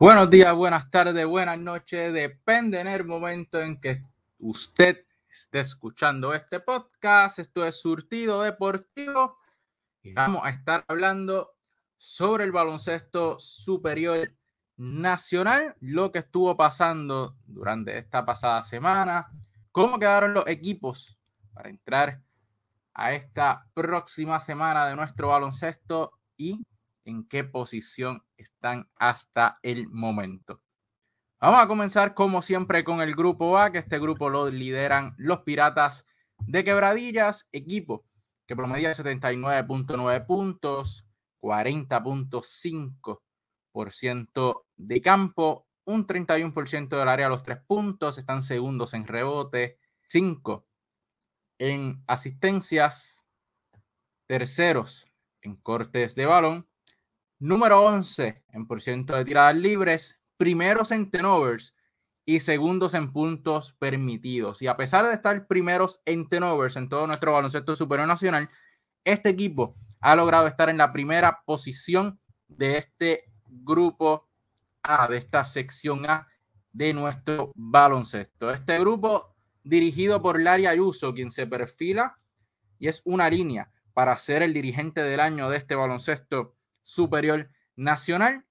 Buenos días, buenas tardes, buenas noches. Depende en el momento en que usted esté escuchando este podcast. Esto es Surtido Deportivo y vamos a estar hablando sobre el baloncesto superior nacional, lo que estuvo pasando durante esta pasada semana, cómo quedaron los equipos para entrar a esta próxima semana de nuestro baloncesto y en qué posición están hasta el momento. Vamos a comenzar como siempre con el grupo A, que este grupo lo lideran los Piratas de Quebradillas, equipo que promedia 79.9 puntos, 40.5% de campo, un 31% del área a los tres puntos, están segundos en rebote, 5 en asistencias, terceros en cortes de balón número 11 en por ciento de tiradas libres, primeros en tenovers y segundos en puntos permitidos. Y a pesar de estar primeros en tenovers en todo nuestro baloncesto superior nacional, este equipo ha logrado estar en la primera posición de este grupo A, de esta sección A de nuestro baloncesto. Este grupo dirigido por Larry Ayuso, quien se perfila y es una línea para ser el dirigente del año de este baloncesto superior nacional.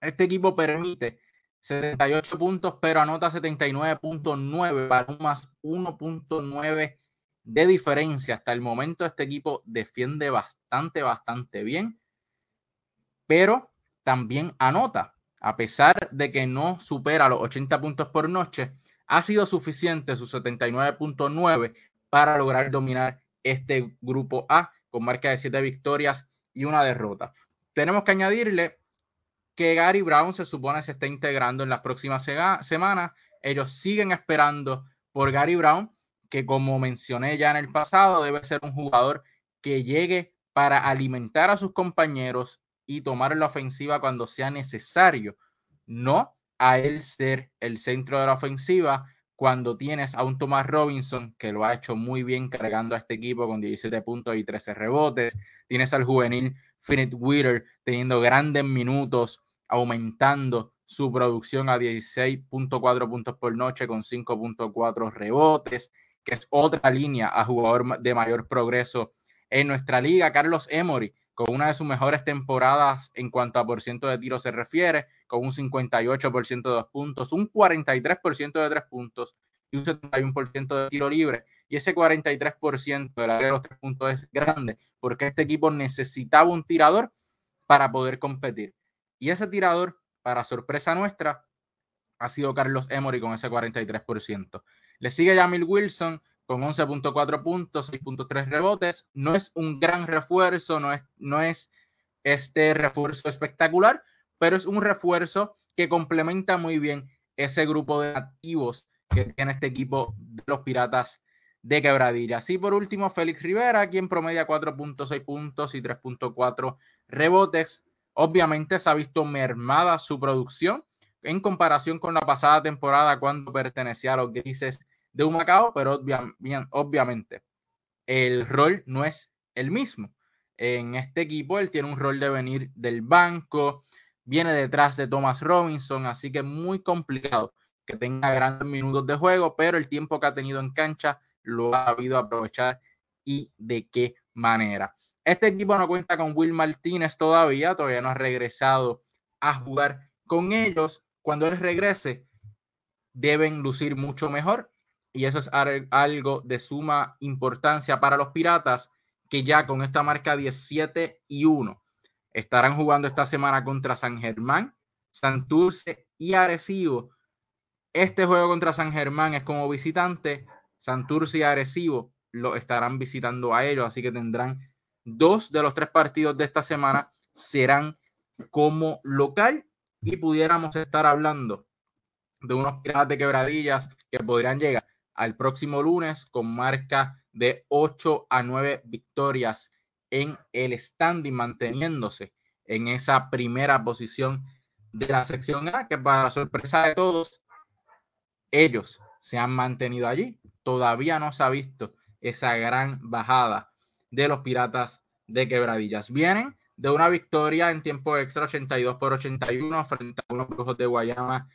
Este equipo permite 78 puntos, pero anota 79.9 para un más 1.9 de diferencia. Hasta el momento este equipo defiende bastante, bastante bien, pero también anota. A pesar de que no supera los 80 puntos por noche, ha sido suficiente su 79.9 para lograr dominar este grupo A con marca de 7 victorias y una derrota. Tenemos que añadirle que Gary Brown se supone se está integrando en las próximas semanas. Ellos siguen esperando por Gary Brown, que como mencioné ya en el pasado, debe ser un jugador que llegue para alimentar a sus compañeros y tomar la ofensiva cuando sea necesario, no a él ser el centro de la ofensiva cuando tienes a un Thomas Robinson que lo ha hecho muy bien cargando a este equipo con 17 puntos y 13 rebotes, tienes al juvenil Finit Witter teniendo grandes minutos, aumentando su producción a 16.4 puntos por noche con 5.4 rebotes, que es otra línea a jugador de mayor progreso en nuestra liga. Carlos Emory, con una de sus mejores temporadas en cuanto a por ciento de tiro se refiere, con un 58% de dos puntos, un 43% de tres puntos y un 71% de tiro libre. Y ese 43% del área de los tres puntos es grande, porque este equipo necesitaba un tirador para poder competir. Y ese tirador, para sorpresa nuestra, ha sido Carlos Emory con ese 43%. Le sigue Jamil Wilson con 11.4 puntos, 6.3 rebotes. No es un gran refuerzo, no es, no es este refuerzo espectacular, pero es un refuerzo que complementa muy bien ese grupo de activos que tiene este equipo de los Piratas de Quebradillas. Y por último, Félix Rivera, quien promedia 4.6 puntos y 3.4 rebotes. Obviamente se ha visto mermada su producción en comparación con la pasada temporada cuando pertenecía a los Grises de Humacao, pero obviamente el rol no es el mismo. En este equipo él tiene un rol de venir del banco, viene detrás de Thomas Robinson, así que muy complicado que tenga grandes minutos de juego, pero el tiempo que ha tenido en cancha lo ha habido aprovechar y de qué manera. Este equipo no cuenta con Will Martínez todavía, todavía no ha regresado a jugar con ellos. Cuando él regrese, deben lucir mucho mejor y eso es algo de suma importancia para los Piratas que ya con esta marca 17 y 1 estarán jugando esta semana contra San Germán, Santurce y Arecibo este juego contra San Germán es como visitante. Santurce y Arecibo lo estarán visitando a ellos, así que tendrán dos de los tres partidos de esta semana serán como local y pudiéramos estar hablando de unos piratas de quebradillas que podrían llegar al próximo lunes con marca de 8 a 9 victorias en el standing, manteniéndose en esa primera posición de la sección A, que para sorpresa de todos ellos se han mantenido allí. Todavía no se ha visto esa gran bajada de los piratas de quebradillas. Vienen de una victoria en tiempo extra 82 por 81 frente a unos brujos de Guayama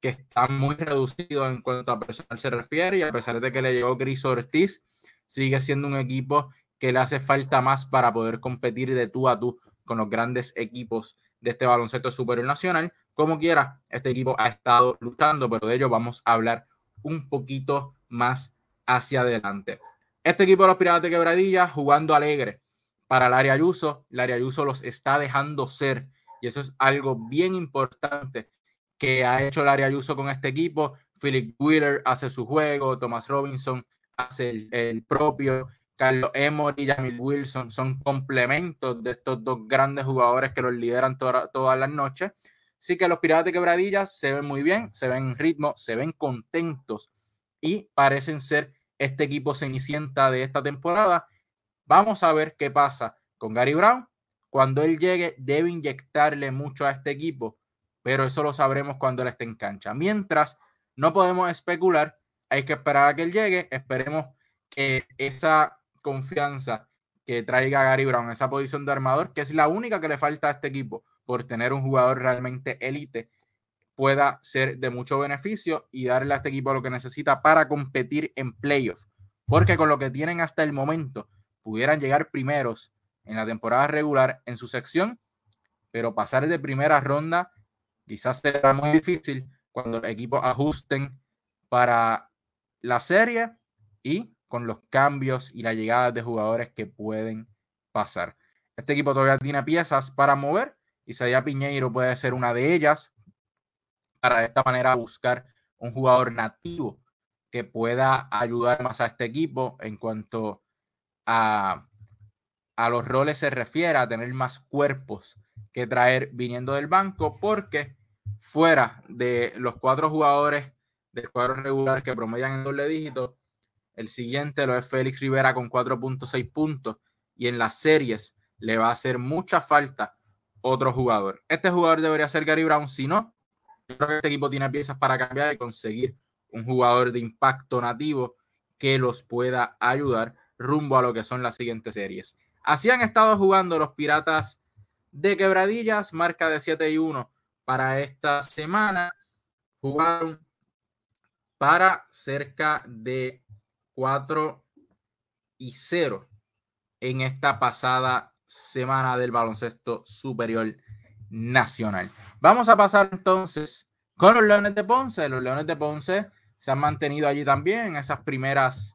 que están muy reducidos en cuanto a personal se refiere y a pesar de que le llegó Chris Ortiz, sigue siendo un equipo que le hace falta más para poder competir de tú a tú con los grandes equipos de este baloncesto superior nacional. Como quiera, este equipo ha estado luchando, pero de ello vamos a hablar un poquito más hacia adelante. Este equipo de los Piratas de Quebradilla jugando alegre para el área Ayuso. El área Ayuso los está dejando ser y eso es algo bien importante que ha hecho el área Ayuso con este equipo. Philip Wheeler hace su juego, Thomas Robinson hace el, propio, Carlos Emory y Jamil Wilson son complementos de estos dos grandes jugadores que los lideran todas las noches. Así que los Piratas de Quebradillas se ven muy bien, se ven en ritmo, se ven contentos y parecen ser este equipo cenicienta de esta temporada. Vamos a ver qué pasa con Gary Brown. Cuando él llegue, debe inyectarle mucho a este equipo, pero eso lo sabremos cuando él esté en cancha. Mientras, no podemos especular, hay que esperar a que él llegue. Esperemos que esa confianza que traiga Gary Brown, esa posición de armador, que es la única que le falta a este equipo por tener un jugador realmente élite, pueda ser de mucho beneficio y darle a este equipo lo que necesita para competir en playoffs. Porque con lo que tienen hasta el momento, pudieran llegar primeros en la temporada regular en su sección, pero pasar de primera ronda quizás será muy difícil cuando los equipos ajusten para la serie y con los cambios y la llegada de jugadores que pueden pasar. Este equipo todavía tiene piezas para mover. Isaiah Piñeiro puede ser una de ellas para de esta manera buscar un jugador nativo que pueda ayudar más a este equipo en cuanto a, a los roles se refiere, a tener más cuerpos que traer viniendo del banco, porque fuera de los cuatro jugadores del cuadro regular que promedian en doble dígito, el siguiente lo es Félix Rivera con 4.6 puntos y en las series le va a hacer mucha falta otro jugador. Este jugador debería ser Gary Brown, si no, yo creo que este equipo tiene piezas para cambiar y conseguir un jugador de impacto nativo que los pueda ayudar rumbo a lo que son las siguientes series. Así han estado jugando los Piratas de Quebradillas, marca de 7 y 1 para esta semana. Jugaron para cerca de 4 y 0 en esta pasada semana del baloncesto superior nacional. Vamos a pasar entonces con los Leones de Ponce. Los Leones de Ponce se han mantenido allí también en esas primeras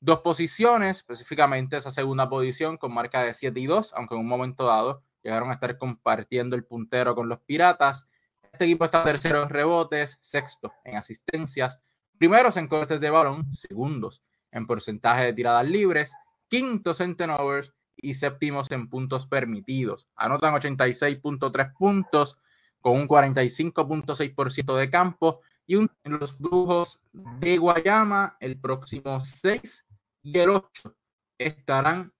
dos posiciones, específicamente esa segunda posición con marca de 7 y 2, aunque en un momento dado llegaron a estar compartiendo el puntero con los Piratas. Este equipo está tercero en rebotes, sexto en asistencias, primeros en cortes de balón, segundos en porcentaje de tiradas libres, quintos en turnovers y séptimos en puntos permitidos. Anotan 86.3 puntos con un 45.6% de campo y un, los Brujos de Guayama el próximo 6 y el 8 estarán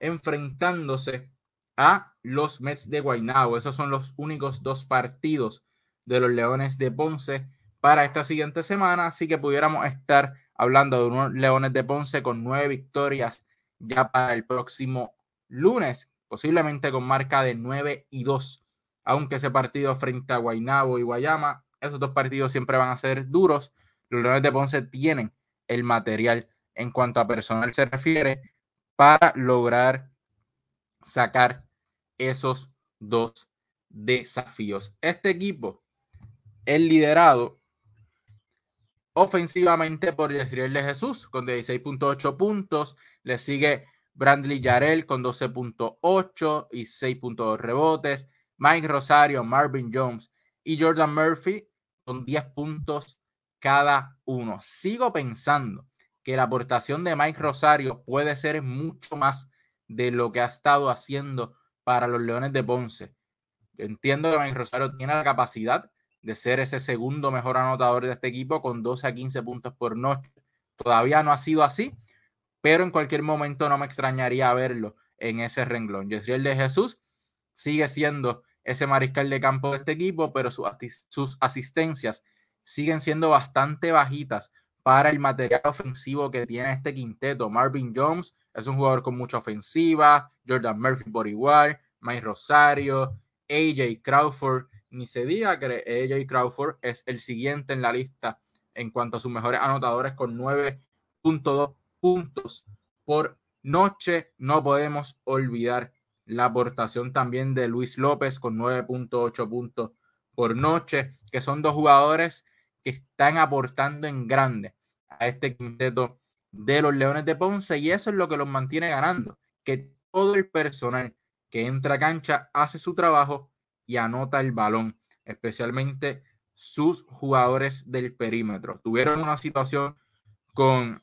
enfrentándose a los Mets de Guaynabo. Esos son los únicos dos partidos de los Leones de Ponce para esta siguiente semana, así que pudiéramos estar hablando de unos Leones de Ponce con nueve victorias ya para el próximo lunes, posiblemente con marca de 9 y 2, aunque ese partido frente a Guaynabo y Guayama, esos dos partidos siempre van a ser duros. Los Leones de Ponce tienen el material en cuanto a personal se refiere para lograr sacar esos dos desafíos. Este equipo es liderado ofensivamente por Yesriel de Jesús con 16.8 puntos. Le sigue Brandley Yarel con 12.8 y 6.2 rebotes. Mike Rosario, Marvin Jones y Jordan Murphy con 10 puntos cada uno. Sigo pensando que la aportación de Mike Rosario puede ser mucho más de lo que ha estado haciendo para los Leones de Ponce. entiendo que Mike Rosario tiene la capacidad de ser ese segundo mejor anotador de este equipo con 12 a 15 puntos por noche. Todavía no ha sido así, pero en cualquier momento no me extrañaría verlo en ese renglón. Yesriel de Jesús sigue siendo ese mariscal de campo de este equipo, pero sus asistencias siguen siendo bastante bajitas para el material ofensivo que tiene este quinteto. Marvin Jones es un jugador con mucha ofensiva, Jordan Murphy por igual, Mike Rosario, AJ Crawford, ni se diga que AJ Crawford es el siguiente en la lista en cuanto a sus mejores anotadores con 9.2 puntos por noche. No podemos olvidar la aportación también de Luis López con 9.8 puntos por noche, que son dos jugadores que están aportando en grande a este quinteto de los Leones de Ponce y eso es lo que los mantiene ganando, que todo el personal que entra a cancha hace su trabajo y anota el balón, especialmente sus jugadores del perímetro. Tuvieron una situación con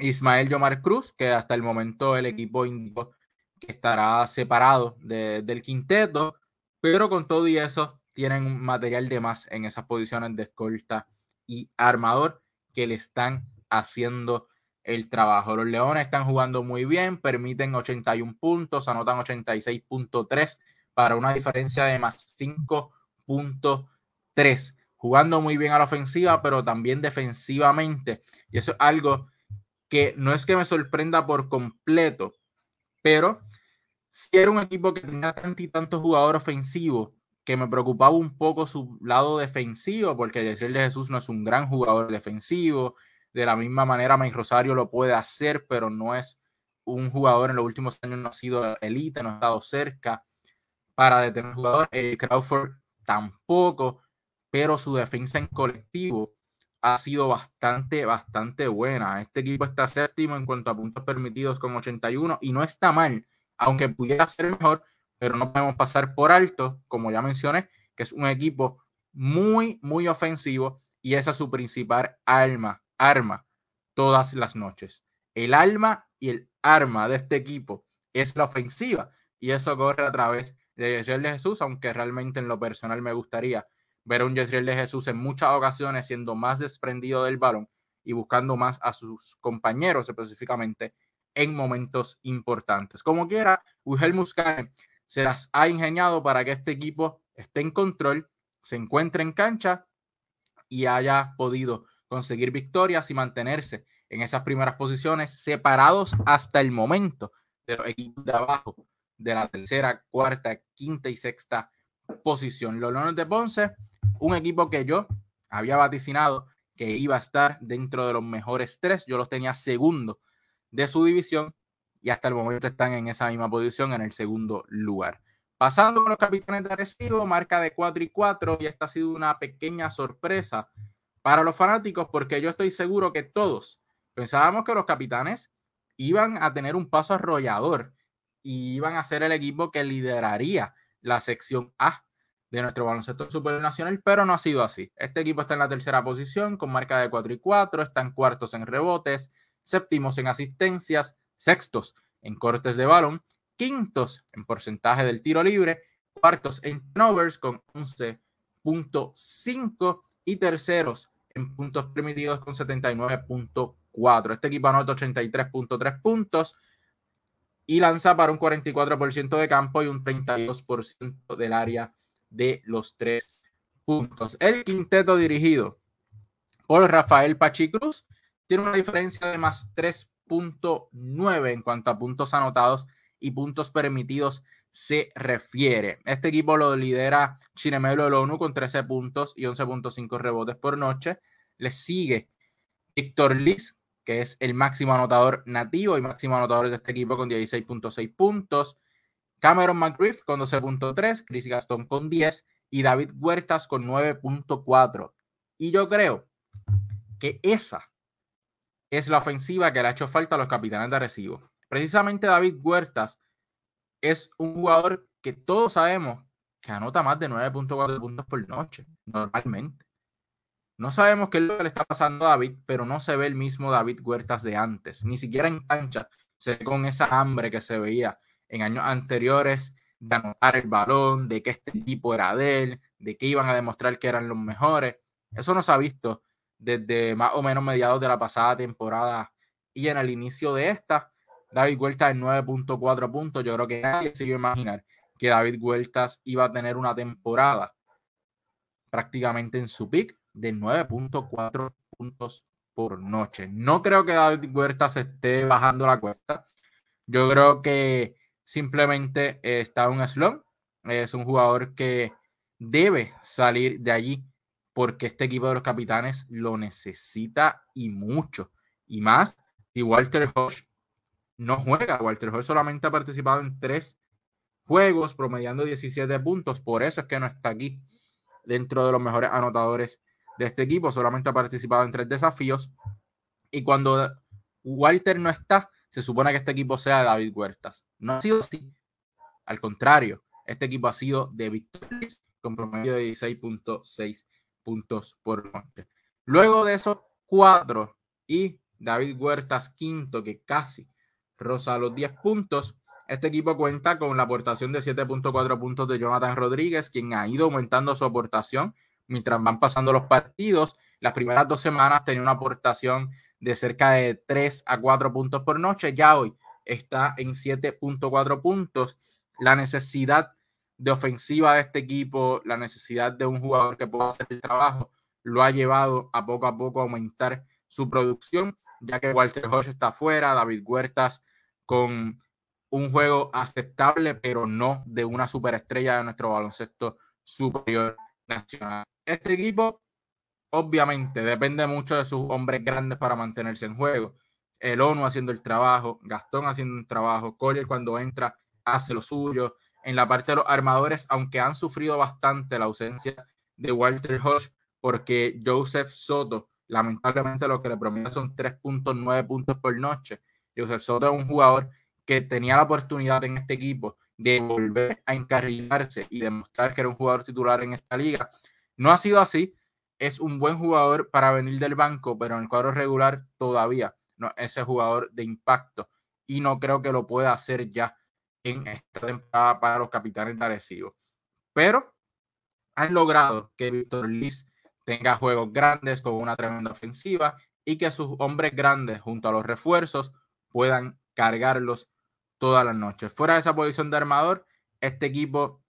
Ismael Yomar Cruz, que hasta el momento el equipo indicó que estará separado del quinteto, pero con todo y eso tienen un material de más en esas posiciones de escolta y armador que le están haciendo el trabajo. Los Leones están jugando muy bien, permiten 81 puntos, anotan 86.3 para una diferencia de más 5.3. Jugando muy bien a la ofensiva, pero también defensivamente. Y eso es algo que no es que me sorprenda por completo, pero si era un equipo que tenía tanto y tantos jugadores ofensivos que me preocupaba un poco su lado defensivo, porque decirle de Jesús no es un gran jugador defensivo. De la misma manera, Mike Rosario lo puede hacer, pero no es un jugador en los últimos años, no ha sido elite, no ha estado cerca para detener jugador. Eh, Crawford tampoco, pero su defensa en colectivo ha sido bastante, bastante buena. Este equipo está séptimo en cuanto a puntos permitidos con 81 y no está mal, aunque pudiera ser mejor, pero no podemos pasar por alto, como ya mencioné, que es un equipo muy, muy ofensivo y esa es su principal arma, arma todas las noches. El alma y el arma de este equipo es la ofensiva y eso corre a través de Jesús, aunque realmente en lo personal me gustaría ver un Yesriel de Jesús en muchas ocasiones siendo más desprendido del balón y buscando más a sus compañeros específicamente en momentos importantes. Como quiera, Wilhelm Muscane se las ha ingeniado para que este equipo esté en control, se encuentre en cancha y haya podido conseguir victorias y mantenerse en esas primeras posiciones separados hasta el momento de los equipos de abajo de la tercera, cuarta, quinta y sexta posición. Los Leones de Ponce, un equipo que yo había vaticinado que iba a estar dentro de los mejores tres, yo los tenía segundo de su división y hasta el momento están en esa misma posición en el segundo lugar. Pasando con los capitanes de Arecibo, marca de 4 y 4 y esta ha sido una pequeña sorpresa para los fanáticos porque yo estoy seguro que todos pensábamos que los capitanes iban a tener un paso arrollador y iban a ser el equipo que lideraría la sección A de nuestro baloncesto supernacional, pero no ha sido así. Este equipo está en la tercera posición con marca de 4 y 4, están cuartos en rebotes, séptimos en asistencias, sextos en cortes de balón, quintos en porcentaje del tiro libre, cuartos en turnovers con 11.5 y terceros en puntos permitidos con 79.4. Este equipo anota 83.3 puntos y lanza para un 44% de campo y un 32% del área de los tres puntos. El quinteto dirigido por Rafael Pachicruz tiene una diferencia de más 3 nueve en cuanto a puntos anotados y puntos permitidos se refiere. Este equipo lo lidera Chinemelo del ONU con 13 puntos y 11.5 rebotes por noche. Le sigue Víctor Liz, que es el máximo anotador nativo y máximo anotador de este equipo con 16.6 puntos. Cameron McGriff con 12.3, Chris Gastón con 10 y David Huertas con 9.4. Y yo creo que esa es la ofensiva que le ha hecho falta a los capitanes de Arecibo. Precisamente David Huertas es un jugador que todos sabemos que anota más de 9.4 puntos por noche, normalmente. No sabemos qué es lo que le está pasando a David, pero no se ve el mismo David Huertas de antes. Ni siquiera en cancha se ve con esa hambre que se veía en años anteriores de anotar el balón, de que este equipo era de él, de que iban a demostrar que eran los mejores. Eso no se ha visto desde más o menos mediados de la pasada temporada y en el inicio de esta. David Huertas en 9.4 puntos. Yo creo que nadie se iba a imaginar que David Huertas iba a tener una temporada prácticamente en su pick de 9.4 puntos por noche. No creo que David Huertas esté bajando la cuesta. Yo creo que simplemente está un slump. Es un jugador que debe salir de allí porque este equipo de los capitanes lo necesita y mucho. Y más si Walter Hodge no juega. Walter Hodge solamente ha participado en tres juegos, promediando 17 puntos. Por eso es que no está aquí dentro de los mejores anotadores de este equipo. Solamente ha participado en tres desafíos. Y cuando Walter no está, se supone que este equipo sea David Huertas. No ha sido así. Al contrario, este equipo ha sido de victorias con promedio de 16.6 puntos por noche. Luego de esos cuatro y David Huertas quinto, que casi roza los 10 puntos, este equipo cuenta con la aportación de 7.4 puntos de Jonathan Rodríguez, quien ha ido aumentando su aportación mientras van pasando los partidos. Las primeras dos semanas tenía una aportación de cerca de 3 a 4 puntos por noche. Ya hoy está en 7.4 puntos. La necesidad de ofensiva de este equipo, la necesidad de un jugador que pueda hacer el trabajo, lo ha llevado a poco a poco a aumentar su producción, ya que Walter Hodge está fuera, David Huertas con un juego aceptable, pero no de una superestrella de nuestro baloncesto superior nacional. Este equipo obviamente depende mucho de sus hombres grandes para mantenerse en juego. El ONU haciendo el trabajo, Gastón haciendo un trabajo, Collier cuando entra hace lo suyo. En la parte de los armadores, aunque han sufrido bastante la ausencia de Walter Hodge, porque Joseph Soto, lamentablemente lo que le promedia son 3.9 puntos por noche. Joseph Soto es un jugador que tenía la oportunidad en este equipo de volver a encarrilarse y demostrar que era un jugador titular en esta liga. No ha sido así, es un buen jugador para venir del banco, pero en el cuadro regular todavía no es ese jugador de impacto y no creo que lo pueda hacer ya en esta temporada para los capitanes de Arecibo. Pero han logrado que Víctor Liz tenga juegos grandes con una tremenda ofensiva y que sus hombres grandes junto a los refuerzos puedan cargarlos todas las noches. Fuera de esa posición de armador, este equipo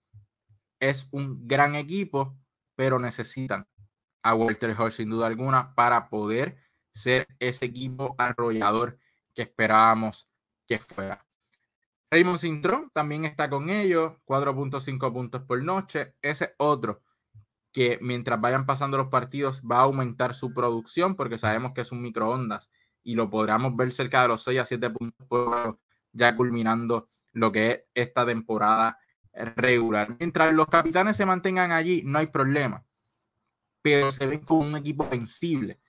es un gran equipo, pero necesitan a Walter Hodge sin duda alguna para poder ser ese equipo arrollador que esperábamos que fuera. Raymond Cintrón también está con ellos, 4.5 puntos por noche. Ese otro que mientras vayan pasando los partidos va a aumentar su producción porque sabemos que es un microondas y lo podremos ver cerca de los 6 a 7 puntos por ya culminando lo que es esta temporada regular. Mientras los capitanes se mantengan allí, no hay problema pero se ven como un equipo vencible.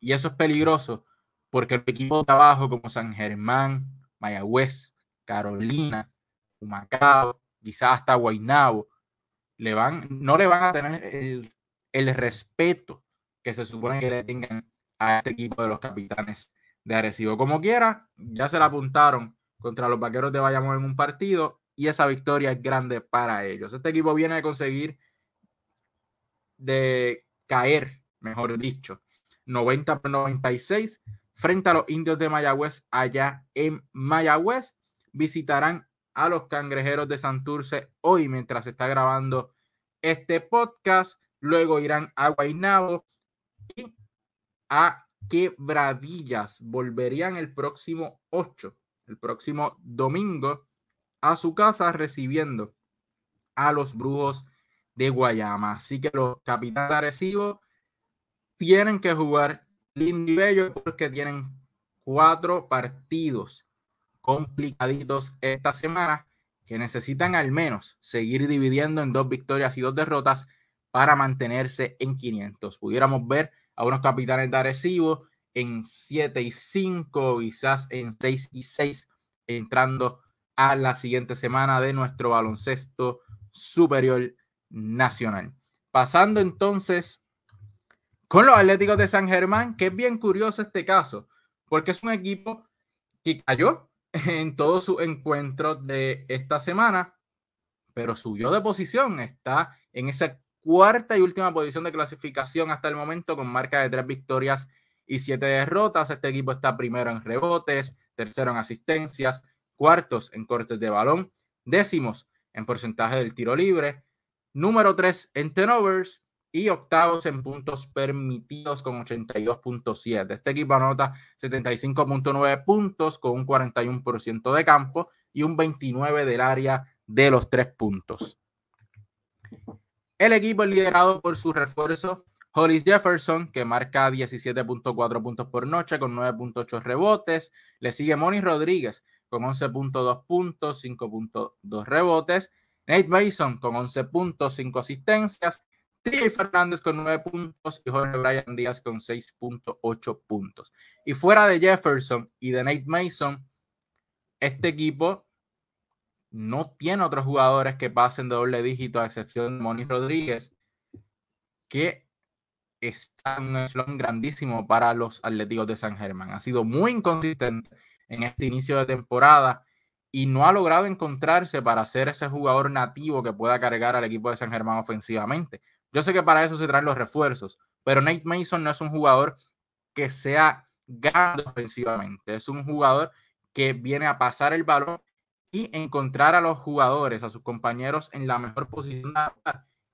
Y eso es peligroso porque el equipo de abajo, como San Germán, Mayagüez, Carolina, Humacao, quizás hasta Guaynabo, le van, no le van a tener el, el respeto que se supone que le tengan a este equipo de los capitanes de Arecibo. Como quiera, ya se la apuntaron contra los vaqueros de Bayamón en un partido y esa victoria es grande para ellos. Este equipo viene a conseguir de caer, mejor dicho, 90 por 96 frente a los indios de Mayagüez allá en Mayagüez. Visitarán a los cangrejeros de Santurce hoy mientras se está grabando este podcast. Luego irán a Guaynabo y a Quebradillas. Volverían el próximo 8, el próximo domingo, a su casa recibiendo a los brujos de Guayama. Así que los capitanes de Arecibo tienen que jugar lindo y bello porque tienen cuatro partidos complicaditos esta semana que necesitan al menos seguir dividiendo en dos victorias y dos derrotas para mantenerse en 500. Pudiéramos ver a unos capitanes de Arecibo en 7 y 5, quizás en 6 y 6, entrando a la siguiente semana de nuestro baloncesto superior nacional. Pasando entonces con los Atléticos de San Germán, que es bien curioso este caso, porque es un equipo que cayó en todos sus encuentros de esta semana, pero subió de posición, está en esa cuarta y última posición de clasificación hasta el momento con marca de tres victorias y siete derrotas. Este equipo está primero en rebotes, tercero en asistencias, cuartos en cortes de balón, décimos en porcentaje del tiro libre, número 3 en turnovers y octavos en puntos permitidos con 82.7. Este equipo anota 75.9 puntos con un 41% de campo y un 29 del área de los tres puntos. El equipo es liderado por su refuerzo Hollis Jefferson, que marca 17.4 puntos por noche con 9.8 rebotes. Le sigue Moni Rodríguez con 11.2 puntos, 5.2 rebotes. Nate Mason con 11 puntos, 5 asistencias. TJ Fernández con 9 puntos y Jorge Bryan Díaz con 6.8 puntos. Y fuera de Jefferson y de Nate Mason, este equipo no tiene otros jugadores que pasen de doble dígito, a excepción de Moni Rodríguez, que está en un eslón grandísimo para los Atléticos de San Germán. Ha sido muy inconsistente en este inicio de temporada y no ha logrado encontrarse para ser ese jugador nativo que pueda cargar al equipo de San Germán ofensivamente. Yo sé que para eso se traen los refuerzos, pero Nate Mason no es un jugador que sea grande ofensivamente, es un jugador que viene a pasar el balón y encontrar a los jugadores, a sus compañeros en la mejor posición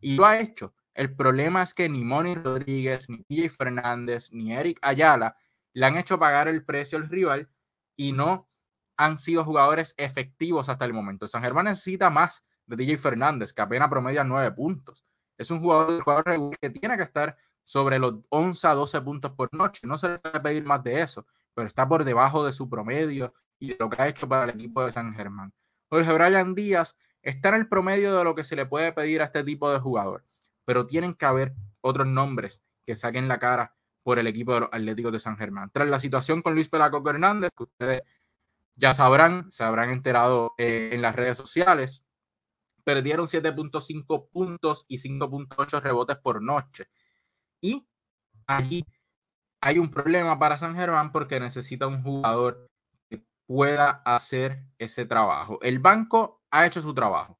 y lo ha hecho. El problema es que ni Moni Rodríguez, ni PJ Fernández, ni Eric Ayala le han hecho pagar el precio al rival y no han sido jugadores efectivos hasta el momento. San Germán necesita más de DJ Fernández, que apenas promedia nueve puntos. Es un jugador, jugador que tiene que estar sobre los 11 a 12 puntos por noche. No se le puede pedir más de eso, pero está por debajo de su promedio y de lo que ha hecho para el equipo de San Germán. Jorge Brian Díaz está en el promedio de lo que se le puede pedir a este tipo de jugador pero tienen que haber otros nombres que saquen la cara por el equipo de los Atléticos de San Germán. Tras la situación con Luis Pelaco Hernández, que ustedes ya sabrán, se habrán enterado eh, en las redes sociales, perdieron 7.5 puntos y 5.8 rebotes por noche. Y allí hay un problema para San Germán porque necesita un jugador que pueda hacer ese trabajo. El banco ha hecho su trabajo.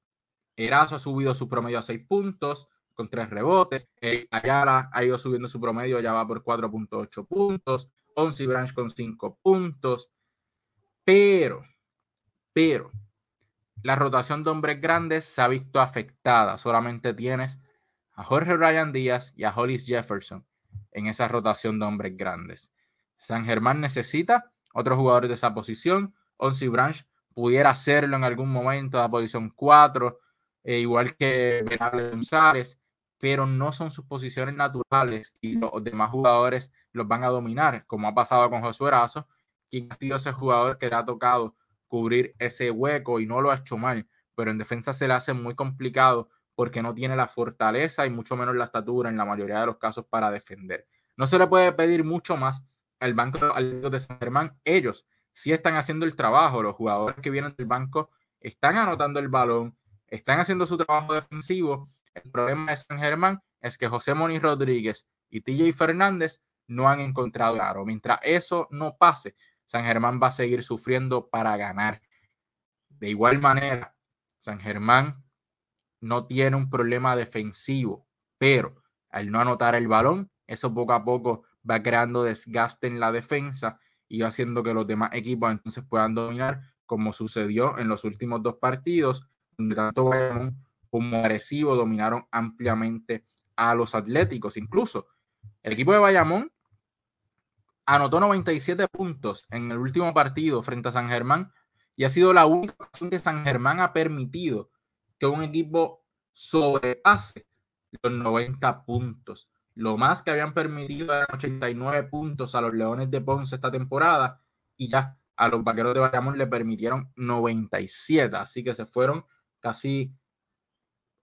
Erazo ha subido su promedio a 6 puntos con tres rebotes. Ayala ha ido subiendo su promedio, ya va por 4.8 puntos. Onsi Branch con 5 puntos. Pero, pero, la rotación de hombres grandes se ha visto afectada. Solamente tienes a Jorge Ryan Díaz y a Hollis Jefferson en esa rotación de hombres grandes. San Germán necesita otros jugadores de esa posición. Onsi Branch pudiera hacerlo en algún momento a la posición 4, e igual que Venable González pero no son sus posiciones naturales y los demás jugadores los van a dominar, como ha pasado con Josué Erazo, quien ha sido ese jugador que le ha tocado cubrir ese hueco y no lo ha hecho mal, pero en defensa se le hace muy complicado porque no tiene la fortaleza y mucho menos la estatura en la mayoría de los casos para defender. No se le puede pedir mucho más al banco de San Germán. Ellos sí están haciendo el trabajo, los jugadores que vienen del banco están anotando el balón, están haciendo su trabajo defensivo el problema de San Germán es que José Moniz Rodríguez y TJ Fernández no han encontrado claro. Mientras eso no pase, San Germán va a seguir sufriendo para ganar. De igual manera, San Germán no tiene un problema defensivo, pero al no anotar el balón, eso poco a poco va creando desgaste en la defensa y haciendo que los demás equipos entonces puedan dominar, como sucedió en los últimos dos partidos, donde tanto como agresivo dominaron ampliamente a los Atléticos. Incluso el equipo de Bayamón anotó 97 puntos en el último partido frente a San Germán y ha sido la única ocasión que San Germán ha permitido que un equipo sobrepase los 90 puntos. Lo más que habían permitido eran 89 puntos a los Leones de Ponce esta temporada y ya a los Vaqueros de Bayamón le permitieron 97, así que se fueron casi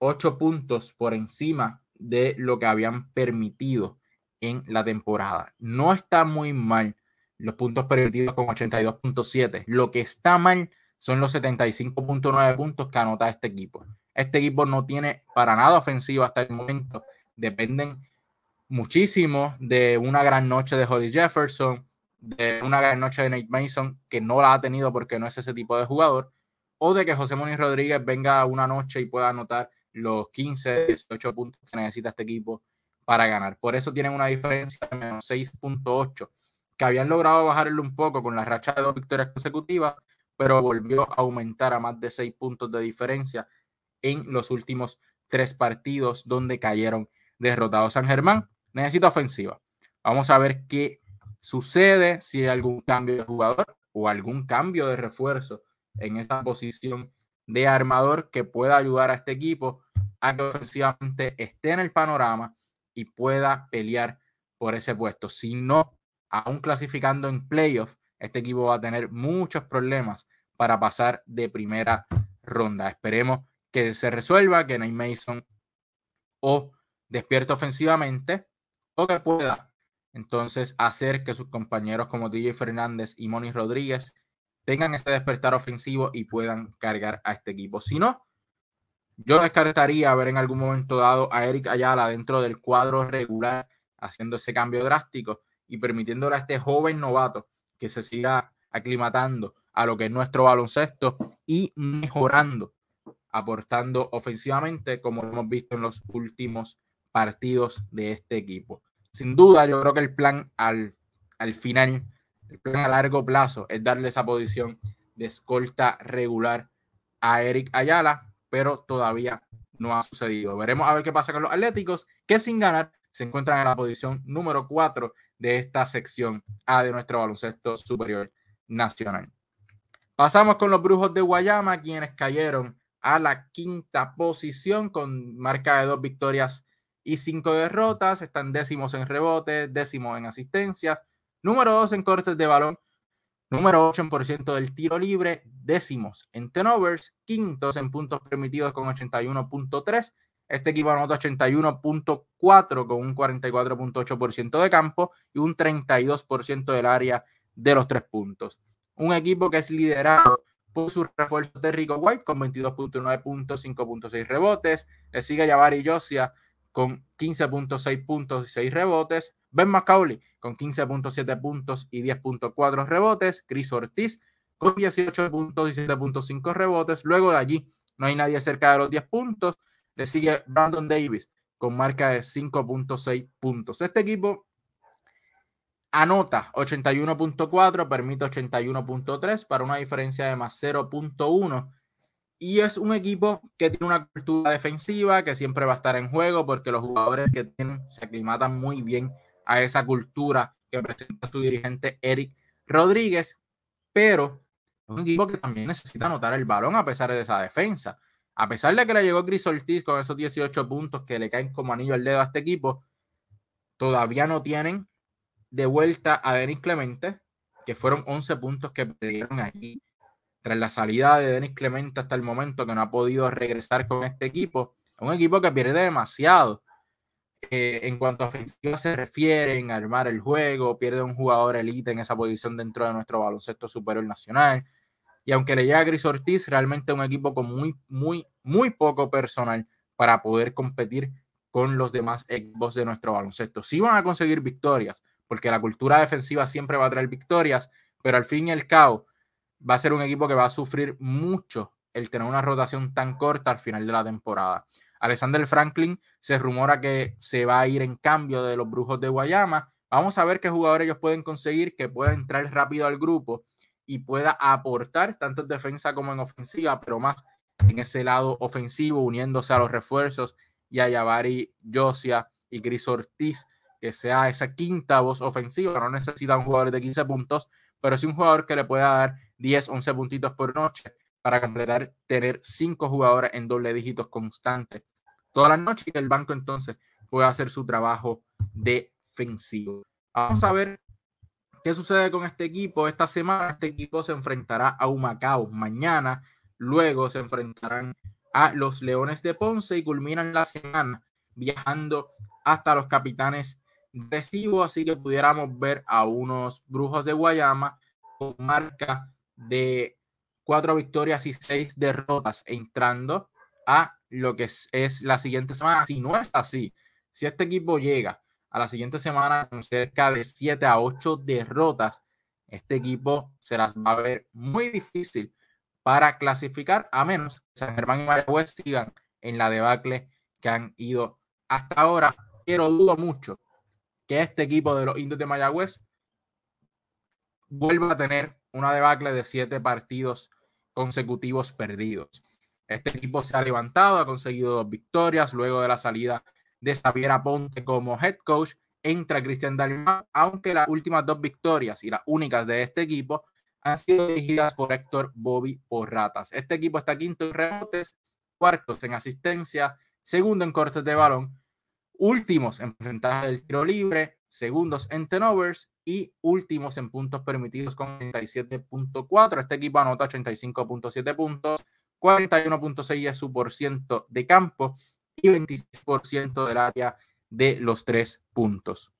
8 puntos por encima de lo que habían permitido en la temporada. No está muy mal los puntos permitidos con 82.7. Lo que está mal son los 75.9 puntos que anota este equipo. Este equipo no tiene para nada ofensivo hasta el momento. Dependen muchísimo de una gran noche de Holly Jefferson, de una gran noche de Nate Mason, que no la ha tenido porque no es ese tipo de jugador, o de que José Moniz Rodríguez venga una noche y pueda anotar los 15, 18 puntos que necesita este equipo para ganar. Por eso tienen una diferencia de menos 6.8, que habían logrado bajarlo un poco con la racha de dos victorias consecutivas, pero volvió a aumentar a más de 6 puntos de diferencia en los últimos tres partidos donde cayeron derrotados. San Germán necesita ofensiva. Vamos a ver qué sucede, si hay algún cambio de jugador o algún cambio de refuerzo en esa posición de armador que pueda ayudar a este equipo a que ofensivamente esté en el panorama y pueda pelear por ese puesto. Si no, aún clasificando en playoff, este equipo va a tener muchos problemas para pasar de primera ronda. Esperemos que se resuelva, que Nate Mason o despierte ofensivamente o que pueda entonces hacer que sus compañeros como DJ Fernández y Moni Rodríguez tengan ese despertar ofensivo y puedan cargar a este equipo. Si no, yo descartaría ver en algún momento dado a Eric Ayala dentro del cuadro regular haciendo ese cambio drástico y permitiéndole a este joven novato que se siga aclimatando a lo que es nuestro baloncesto y mejorando, aportando ofensivamente como lo hemos visto en los últimos partidos de este equipo. Sin duda, yo creo que el plan al, al final, el plan a largo plazo es darle esa posición de escolta regular a Eric Ayala, pero todavía no ha sucedido. Veremos a ver qué pasa con los Atléticos, que sin ganar se encuentran en la posición número 4 de esta sección A de nuestro baloncesto superior nacional. Pasamos con los Brujos de Guayama, quienes cayeron a la quinta posición con marca de dos victorias y cinco derrotas. Están décimos en rebotes, décimos en asistencias, número dos en cortes de balón, número 8 en por ciento del tiro libre, décimos en turnovers, quintos en puntos permitidos con 81.3. Este equipo anota 81.4 con un 44.8% de campo y un 32% del área de los tres puntos un equipo que es liderado por su refuerzo de Rico White con 22.9 puntos, 5.6 rebotes. Le sigue Jabari Josia con 15.6 puntos y 6 rebotes. Ben McCauley con 15.7 puntos y 10.4 rebotes. Chris Ortiz con 18 puntos y 7.5 rebotes. Luego de allí no hay nadie cerca de los 10 puntos. Le sigue Brandon Davis con marca de 5.6 puntos. Este equipo Anota 81.4, permite 81.3 para una diferencia de más 0.1. Y es un equipo que tiene una cultura defensiva que siempre va a estar en juego porque los jugadores que tienen se aclimatan muy bien a esa cultura que presenta su dirigente Eric Rodríguez. Pero es un equipo que también necesita anotar el balón a pesar de esa defensa. A pesar de que le llegó Chris Ortiz con esos 18 puntos que le caen como anillo al dedo a este equipo, todavía no tienen de vuelta a Denis Clemente, que fueron 11 puntos que perdieron allí tras la salida de Denis Clemente hasta el momento que no ha podido regresar con este equipo. Un equipo que pierde demasiado eh, en cuanto a ofensiva se refiere, en armar el juego, pierde un jugador elite en esa posición dentro de nuestro baloncesto superior nacional. Y aunque le llega a Gris Ortiz, realmente un equipo con muy, muy, muy poco personal para poder competir con los demás equipos de nuestro baloncesto. Si van a conseguir victorias, porque la cultura defensiva siempre va a traer victorias, pero al fin y al cabo va a ser un equipo que va a sufrir mucho el tener una rotación tan corta al final de la temporada. Alexander Franklin se rumora que se va a ir en cambio de los Brujos de Guayama. Vamos a ver qué jugadores ellos pueden conseguir que pueda entrar rápido al grupo y pueda aportar tanto en defensa como en ofensiva, pero más en ese lado ofensivo, uniéndose a los refuerzos y a Yavari Josia y Cris Ortiz, que sea esa quinta voz ofensiva. No necesita un jugador de 15 puntos, pero sí un jugador que le pueda dar 10, 11 puntitos por noche para completar, tener 5 jugadores en doble dígitos constantes todas las noches y que el banco entonces pueda hacer su trabajo defensivo. Vamos a ver qué sucede con este equipo. Esta semana este equipo se enfrentará a Humacao mañana, luego se enfrentarán a los Leones de Ponce y culminan la semana viajando hasta los Capitanes recibo, así que pudiéramos ver a unos brujos de Guayama con marca de cuatro victorias y seis derrotas entrando a lo que es, la siguiente semana. Si no es así, si este equipo llega a la siguiente semana con cerca de siete a ocho derrotas, este equipo se las va a ver muy difícil para clasificar, a menos que San Germán y Mayagüez sigan en la debacle que han ido hasta ahora, pero dudo mucho que este equipo de los indios de Mayagüez vuelva a tener una debacle de siete partidos consecutivos perdidos. Este equipo se ha levantado, ha conseguido dos victorias luego de la salida de Xavier Aponte como head coach. Entra Cristian Dalmau, aunque las últimas dos victorias y las únicas de este equipo han sido dirigidas por Héctor Bobby Porratas. Este equipo está quinto en rebotes, cuartos en asistencia, segundo en cortes de balón, últimos en porcentaje del tiro libre, segundos en turnovers y últimos en puntos permitidos con 87.4. Este equipo anota 85.7 puntos, 41.6 es su por ciento de campo y 26% del área de los tres puntos.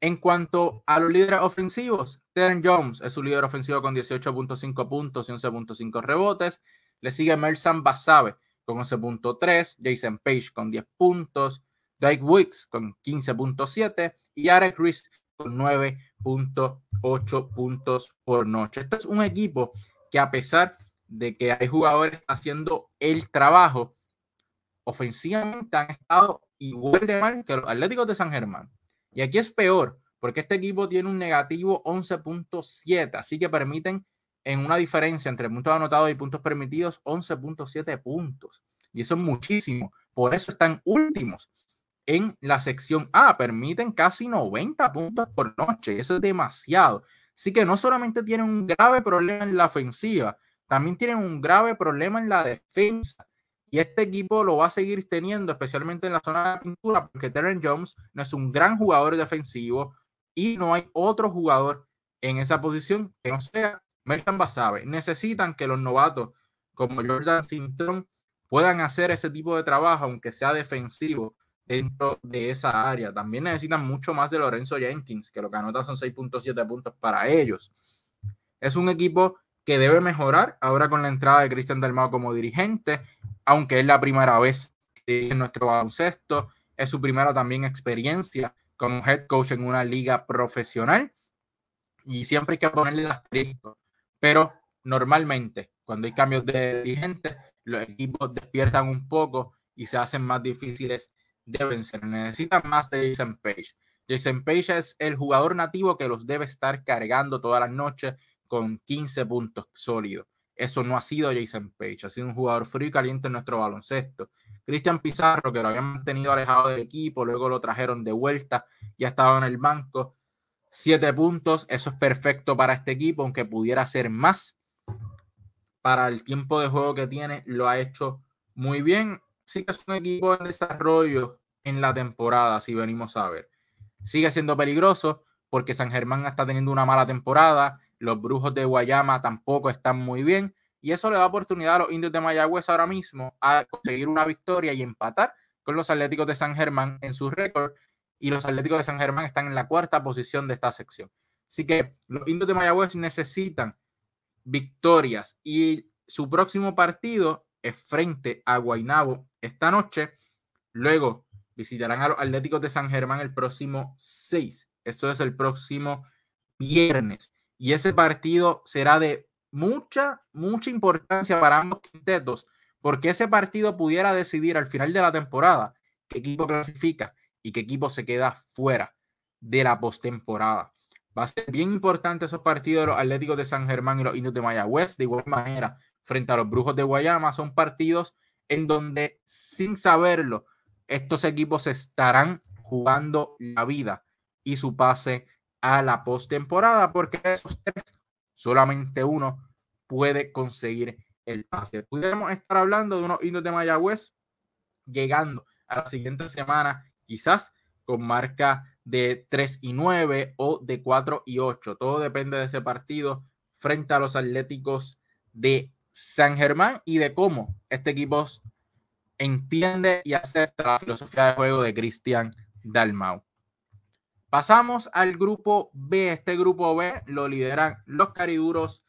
En cuanto a los líderes ofensivos, Terren Jones es su líder ofensivo con 18.5 puntos y 11.5 rebotes. Le sigue Mersan Basabe con 11.3, Jason Page con 10 puntos, Dyke Wicks con 15.7 y Arek Reese 9.8 puntos por noche. Esto es un equipo que a pesar de que hay jugadores haciendo el trabajo, ofensivamente han estado igual de mal que los Atléticos de San Germán. Y aquí es peor, porque este equipo tiene un negativo 11.7, así que permiten en una diferencia entre puntos anotados y puntos permitidos 11.7 puntos. Y eso es muchísimo. Por eso están últimos en la sección A. Permiten casi 90 puntos por noche. Eso es demasiado. Así que no solamente tienen un grave problema en la ofensiva, también tienen un grave problema en la defensa. Y este equipo lo va a seguir teniendo, especialmente en la zona de pintura, porque Terren Jones no es un gran jugador defensivo y no hay otro jugador en esa posición que no sea Merton Basabe. Necesitan que los novatos como Jordan Simpson puedan hacer ese tipo de trabajo, aunque sea defensivo, dentro de esa área. También necesitan mucho más de Lorenzo Jenkins, que lo que anota son 6.7 puntos para ellos. Es un equipo que debe mejorar ahora con la entrada de Cristian Dalmao como dirigente, aunque es la primera vez en nuestro baloncesto, es su primera también experiencia como head coach en una liga profesional y siempre hay que ponerle el asterisco. Pero normalmente, cuando hay cambios de dirigente, los equipos despiertan un poco y se hacen más difíciles de vencer. Necesitan más de Jason Page. Jason Page es el jugador nativo que los debe estar cargando todas las noches con 15 puntos sólidos. Eso no ha sido Jason Page, ha sido un jugador frío y caliente en nuestro baloncesto. Cristian Pizarro, que lo habían mantenido alejado del equipo, luego lo trajeron de vuelta y ha estado en el banco. Siete puntos, eso es perfecto para este equipo, aunque pudiera ser más. Para el tiempo de juego que tiene, lo ha hecho muy bien. Sí que es un equipo en desarrollo en la temporada, si venimos a ver. Sigue siendo peligroso porque San Germán está teniendo una mala temporada los Brujos de Guayama tampoco están muy bien. Y eso le da oportunidad a los indios de Mayagüez ahora mismo a conseguir una victoria y empatar con los Atléticos de San Germán en su récord. Y los Atléticos de San Germán están en la cuarta posición de esta sección. Así que los indios de Mayagüez necesitan victorias. Y su próximo partido es frente a Guaynabo esta noche. Luego visitarán a los Atléticos de San Germán el próximo 6. Eso es el próximo viernes y ese partido será de mucha, mucha importancia para ambos quintetos, porque ese partido pudiera decidir al final de la temporada qué equipo clasifica y qué equipo se queda fuera de la postemporada. Va a ser bien importante esos partidos de los Atléticos de San Germán y los Indios de Mayagüez. De igual manera, frente a los Brujos de Guayama, son partidos en donde, sin saberlo, estos equipos estarán jugando la vida y su pase a la postemporada, porque esos tres, solamente uno puede conseguir el pase. Pudiéramos estar hablando de unos indios de Mayagüez llegando a la siguiente semana, quizás con marca de 3 y 9 o de 4 y 8. Todo depende de ese partido frente a los Atléticos de San Germán y de cómo este equipo entiende y acepta la filosofía de juego de Cristian Dalmau. Pasamos al grupo B. Este grupo B lo lideran los cariduros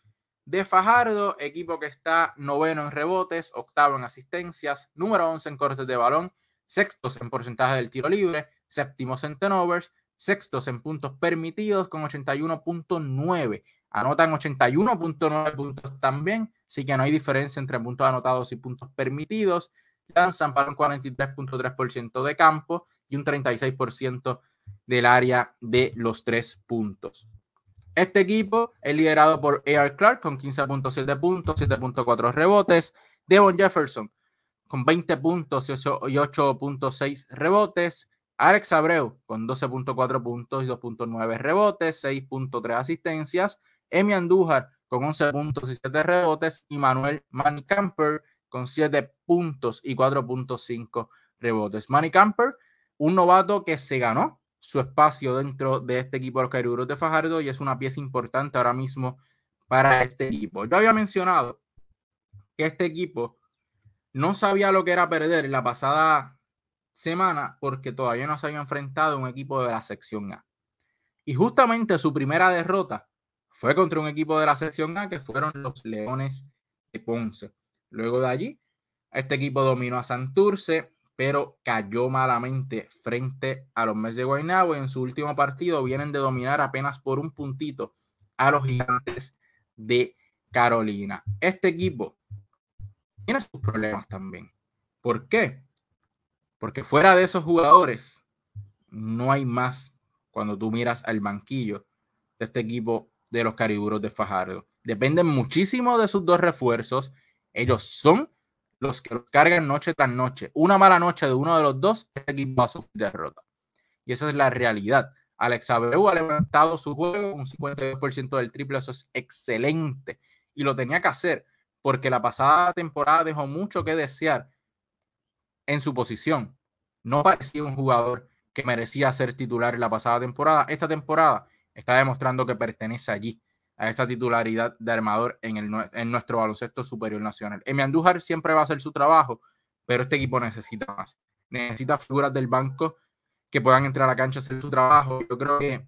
de Fajardo, equipo que está noveno en rebotes, octavo en asistencias, número 11 en cortes de balón, sextos en porcentaje del tiro libre, séptimos en turnovers, sextos en puntos permitidos con 81.9. Anotan 81.9 puntos también, así que no hay diferencia entre puntos anotados y puntos permitidos. Lanzan para un 43.3% de campo y un 36% del área de los tres puntos. Este equipo es liderado por A.R. Clark con 15.7 puntos, 7.4 rebotes. Devon Jefferson con 20 puntos y 8.6 rebotes. Alex Abreu con 12.4 puntos y 2.9 rebotes, 6.3 asistencias. Emi Andújar con 11 puntos y 7 rebotes y Manuel Manny Camper con 7 puntos y 4.5 rebotes. Manny Camper, un novato que se ganó su espacio dentro de este equipo de los de Fajardo y es una pieza importante ahora mismo para este equipo. Yo había mencionado que este equipo no sabía lo que era perder la pasada semana porque todavía no se había enfrentado a un equipo de la sección A. Y justamente su primera derrota fue contra un equipo de la sección A que fueron los Leones de Ponce. Luego de allí, este equipo dominó a Santurce, pero cayó malamente frente a los Mets de Guaynabo. En su último partido vienen de dominar apenas por un puntito a los gigantes de Carolina. Este equipo tiene sus problemas también. ¿Por qué? Porque fuera de esos jugadores, no hay más cuando tú miras al banquillo de este equipo de los Cariburos de Fajardo. Dependen muchísimo de sus dos refuerzos. Ellos son los que los cargan noche tras noche. Una mala noche de uno de los dos, este equipo va a sufrir derrota. Y esa es la realidad. Alex Abreu ha levantado su juego un 52% del triple, eso es excelente. Y lo tenía que hacer porque la pasada temporada dejó mucho que desear en su posición. No parecía un jugador que merecía ser titular en la pasada temporada. Esta temporada está demostrando que pertenece allí, a esa titularidad de armador en, el, en nuestro baloncesto superior nacional. Emi Andújar siempre va a hacer su trabajo, pero este equipo necesita más. Necesita figuras del banco que puedan entrar a la cancha a hacer su trabajo. Yo creo que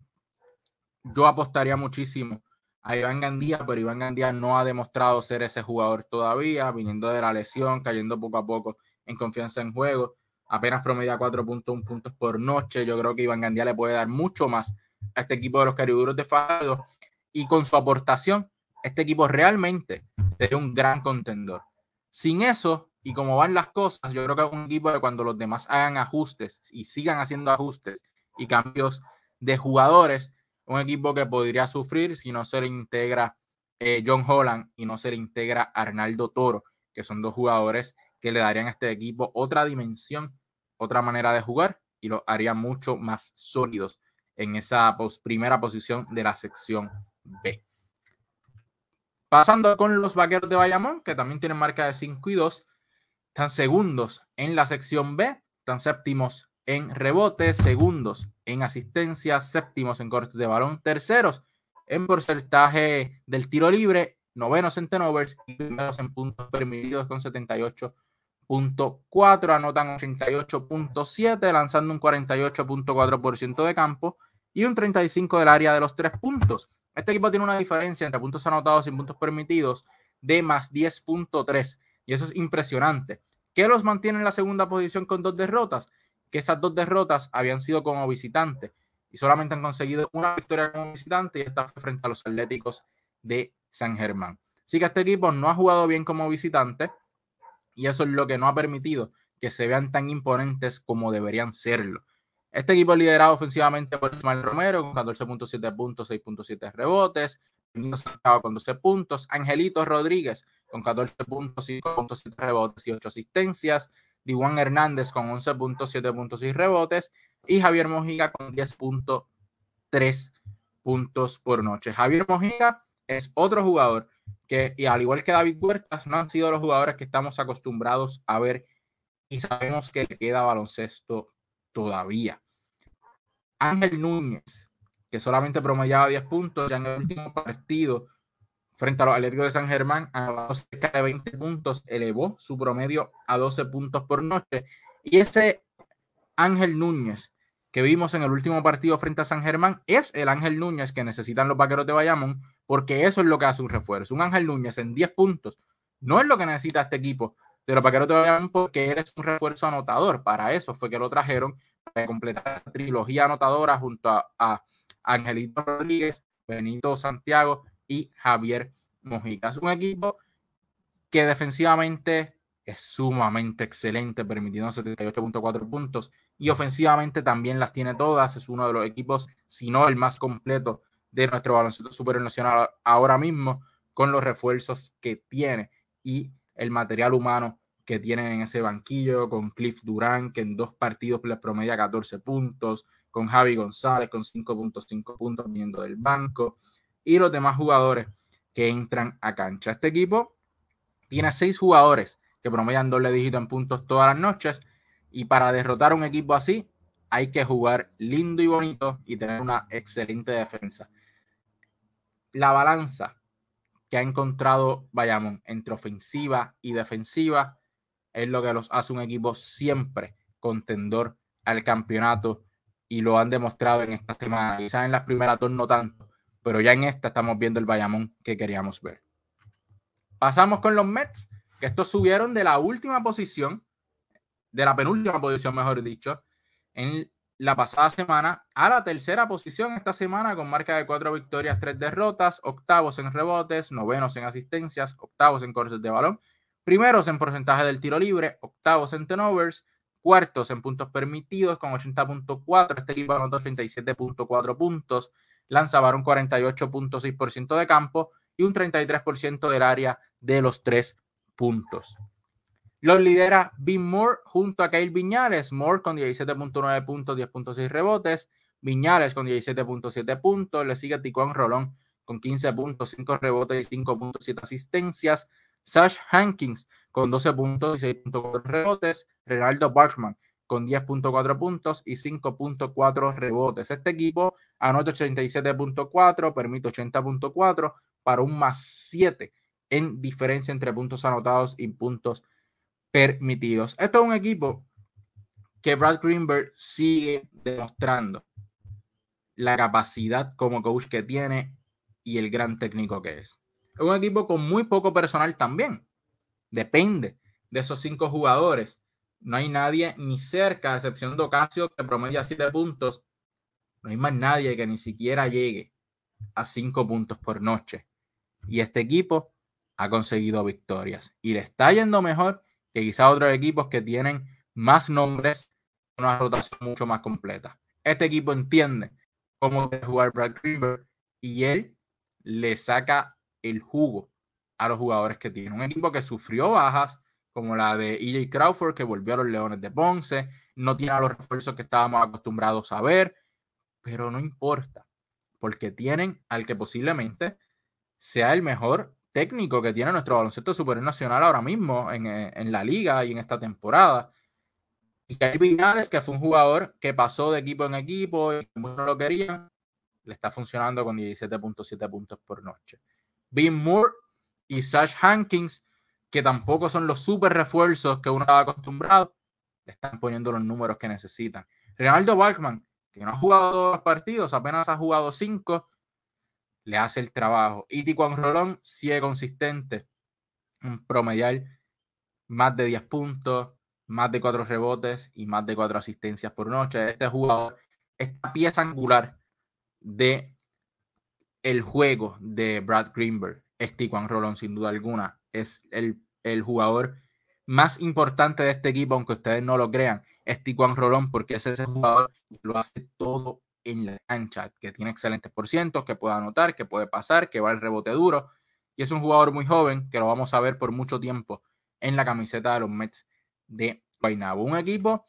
yo apostaría muchísimo a Iván Gandía, pero Iván Gandía no ha demostrado ser ese jugador todavía, viniendo de la lesión, cayendo poco a poco en confianza en juego, apenas promedia 4.1 puntos por noche. Yo creo que Iván Gandía le puede dar mucho más a este equipo de los Cariburos de Fado y con su aportación, este equipo realmente sería un gran contendor. Sin eso, y como van las cosas, yo creo que es un equipo de cuando los demás hagan ajustes y sigan haciendo ajustes y cambios de jugadores, un equipo que podría sufrir si no se le integra eh, John Holland y no se le integra Arnaldo Toro, que son dos jugadores que le darían a este equipo otra dimensión, otra manera de jugar y lo harían mucho más sólidos en esa primera posición de la sección B. Pasando con los vaqueros de Bayamón, que también tienen marca de 5 y 2, están segundos en la sección B, están séptimos en rebotes, segundos en asistencia, séptimos en cortes de balón, terceros en porcentaje del tiro libre, novenos en tenovers y primeros en puntos permitidos con 78.4, anotan 88.7, lanzando un 48.4% de campo y un 35 del área de los tres puntos. Este equipo tiene una diferencia entre puntos anotados y puntos permitidos de más 10.3 y eso es impresionante. ¿Qué los mantiene en la segunda posición con dos derrotas? Que esas dos derrotas habían sido como visitante y solamente han conseguido una victoria como visitante y fue frente a los Atléticos de San Germán. Así que este equipo no ha jugado bien como visitante y eso es lo que no ha permitido que se vean tan imponentes como deberían serlo. Este equipo liderado ofensivamente por Ismael Romero con 14.7 puntos, 6.7 rebotes. Santiago con 12 puntos. Angelito Rodríguez con 14 puntos, 5.7 rebotes y 8 asistencias. Diwan Hernández con 11.7 puntos y rebotes. Y Javier Mojica con 10.3 puntos por noche. Javier Mojica es otro jugador que, y al igual que David Huertas, no han sido los jugadores que estamos acostumbrados a ver y sabemos que le queda baloncesto todavía. Ángel Núñez, que solamente promediaba 10 puntos, ya en el último partido frente a los Atléticos de San Germán, a cerca de 20 puntos, elevó su promedio a 12 puntos por noche. Y ese Ángel Núñez que vimos en el último partido frente a San Germán es el Ángel Núñez que necesitan los vaqueros de Bayamón, porque eso es lo que hace un refuerzo. Un Ángel Núñez en 10 puntos no es lo que necesita este equipo de los vaqueros de Bayamón, porque él es un refuerzo anotador. Para eso fue que lo trajeron para completar la trilogía anotadora junto a, Angelito Rodríguez, Benito Santiago y Javier Mojica. Es un equipo que defensivamente es sumamente excelente, permitiendo 78.4 puntos y ofensivamente también las tiene todas. Es uno de los equipos, si no el más completo de nuestro baloncesto superior nacional ahora mismo, con los refuerzos que tiene y el material humano que tienen en ese banquillo, con Cliff Durán, que en dos partidos les promedia 14 puntos, con Javi González con 5.5 puntos viniendo del banco, y los demás jugadores que entran a cancha. Este equipo tiene seis jugadores que promedian doble dígito en puntos todas las noches y para derrotar a un equipo así hay que jugar lindo y bonito y tener una excelente defensa. La balanza que ha encontrado Bayamón entre ofensiva y defensiva es lo que los hace un equipo siempre contendor al campeonato y lo han demostrado en esta semana. Quizás en las primeras dos no tanto, pero ya en esta estamos viendo el Bayamón que queríamos ver. Pasamos con los Mets, que estos subieron de la última posición, de la penúltima posición, mejor dicho, en la pasada semana a la tercera posición esta semana con marca de cuatro victorias, tres derrotas, octavos en rebotes, novenos en asistencias, octavos en cortes de balón, primeros en porcentaje del tiro libre, octavos en turnovers, cuartos en puntos permitidos con 80.4, este equipo anotó 37.4 puntos, lanzaba un 48.6% de campo y un 33% del área de los tres puntos. Los lidera Bin Moore junto a Kyle Viñales. Moore con 17.9 puntos, 10.6 rebotes. Viñales con 17.7 puntos. Le sigue Ticón Rolón con 15.5 rebotes y 5.7 asistencias. Sash Hankins con 12 puntos y 6.4 rebotes. Renaldo Bachman con 10.4 puntos y 5.4 rebotes. Este equipo anota 87.4, permite 80.4 para un más 7 en diferencia entre puntos anotados y puntos permitidos. Esto es un equipo que Brad Greenberg sigue demostrando la capacidad como coach que tiene y el gran técnico que es. Es un equipo con muy poco personal también. Depende de esos cinco jugadores. No hay nadie ni cerca, a excepción de Ocasio, que promedia siete puntos. No hay más nadie que ni siquiera llegue a cinco puntos por noche. Y este equipo ha conseguido victorias. Y le está yendo mejor que quizá otros equipos que tienen más nombres, una rotación mucho más completa. Este equipo entiende cómo debe jugar Brad Greenberg y él le saca el jugo a los jugadores que tiene. Un equipo que sufrió bajas, como la de EJ Crawford, que volvió a los Leones de Ponce, no tiene los refuerzos que estábamos acostumbrados a ver, pero no importa, porque tienen al que posiblemente sea el mejor técnico que tiene nuestro baloncesto superior nacional ahora mismo eh, en, la liga y en esta temporada. Y Kyle Viñales, que fue un jugador que pasó de equipo en equipo y muchos lo querían, le está funcionando con 17.7 puntos por noche. Bean Moore y Sash Hankins, que tampoco son los super refuerzos que uno estaba acostumbrado, le están poniendo los números que necesitan. Ronaldo Balkman, que no ha jugado los partidos, apenas ha jugado cinco, le hace el trabajo. Y Ticuan Rolón sigue consistente, un promedial más de 10 puntos, más de 4 rebotes y más de 4 asistencias por noche. Este jugador, esta pieza angular de el juego de Brad Greenberg, es Ticuan Rolón sin duda alguna. Es el, el, jugador más importante de este equipo, aunque ustedes no lo crean. Es Ticuan Rolón porque es ese jugador que lo hace todo en la cancha, que tiene excelentes por cientos, que puede anotar, que puede pasar, que va al rebote duro. Y es un jugador muy joven que lo vamos a ver por mucho tiempo en la camiseta de los Mets de Guaynabo. Un equipo